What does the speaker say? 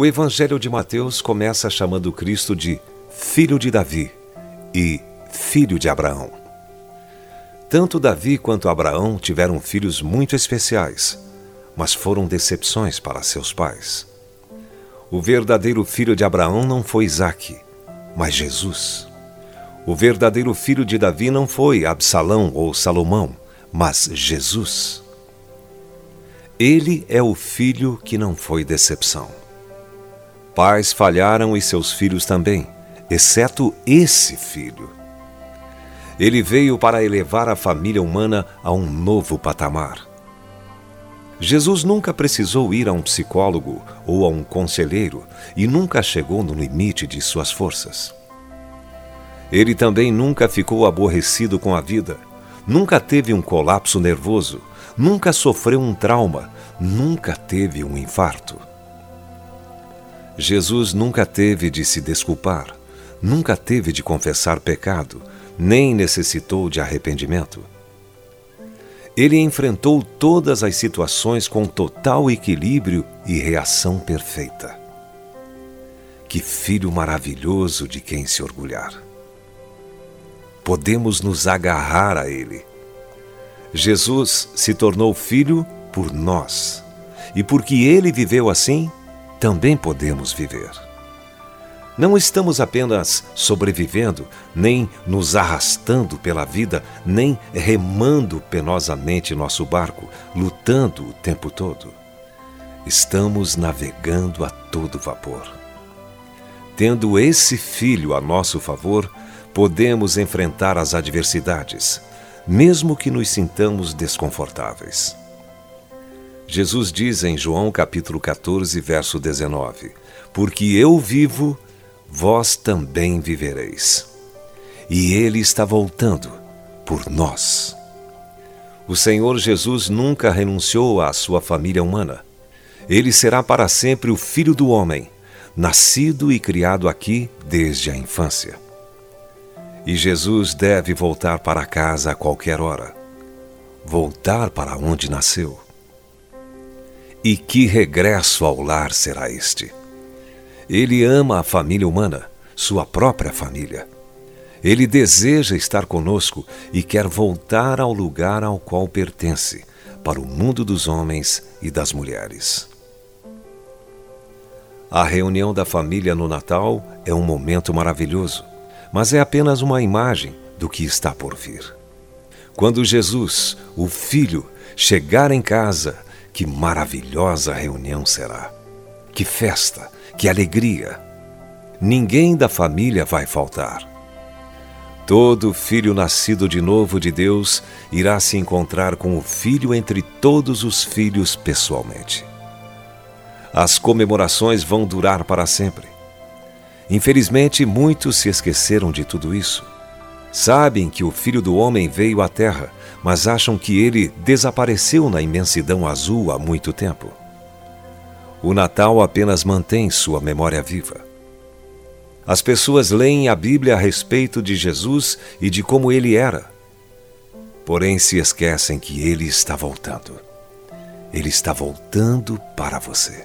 O Evangelho de Mateus começa chamando Cristo de Filho de Davi e Filho de Abraão. Tanto Davi quanto Abraão tiveram filhos muito especiais, mas foram decepções para seus pais. O verdadeiro filho de Abraão não foi Isaque, mas Jesus. O verdadeiro filho de Davi não foi Absalão ou Salomão, mas Jesus. Ele é o filho que não foi decepção. Pais falharam e seus filhos também, exceto esse filho. Ele veio para elevar a família humana a um novo patamar. Jesus nunca precisou ir a um psicólogo ou a um conselheiro e nunca chegou no limite de suas forças. Ele também nunca ficou aborrecido com a vida, nunca teve um colapso nervoso, nunca sofreu um trauma, nunca teve um infarto. Jesus nunca teve de se desculpar, nunca teve de confessar pecado, nem necessitou de arrependimento. Ele enfrentou todas as situações com total equilíbrio e reação perfeita. Que filho maravilhoso de quem se orgulhar. Podemos nos agarrar a ele. Jesus se tornou filho por nós, e porque ele viveu assim, também podemos viver. Não estamos apenas sobrevivendo, nem nos arrastando pela vida, nem remando penosamente nosso barco, lutando o tempo todo. Estamos navegando a todo vapor. Tendo esse filho a nosso favor, podemos enfrentar as adversidades, mesmo que nos sintamos desconfortáveis. Jesus diz em João capítulo 14, verso 19: Porque eu vivo, vós também vivereis. E ele está voltando por nós. O Senhor Jesus nunca renunciou à sua família humana. Ele será para sempre o Filho do Homem, nascido e criado aqui desde a infância. E Jesus deve voltar para casa a qualquer hora voltar para onde nasceu. E que regresso ao lar será este? Ele ama a família humana, sua própria família. Ele deseja estar conosco e quer voltar ao lugar ao qual pertence, para o mundo dos homens e das mulheres. A reunião da família no Natal é um momento maravilhoso, mas é apenas uma imagem do que está por vir. Quando Jesus, o Filho, chegar em casa, que maravilhosa reunião será! Que festa! Que alegria! Ninguém da família vai faltar. Todo filho nascido de novo de Deus irá se encontrar com o filho entre todos os filhos pessoalmente. As comemorações vão durar para sempre. Infelizmente, muitos se esqueceram de tudo isso. Sabem que o filho do homem veio à terra, mas acham que ele desapareceu na imensidão azul há muito tempo o Natal apenas mantém sua memória viva. As pessoas leem a Bíblia a respeito de Jesus e de como ele era, porém se esquecem que ele está voltando. Ele está voltando para você.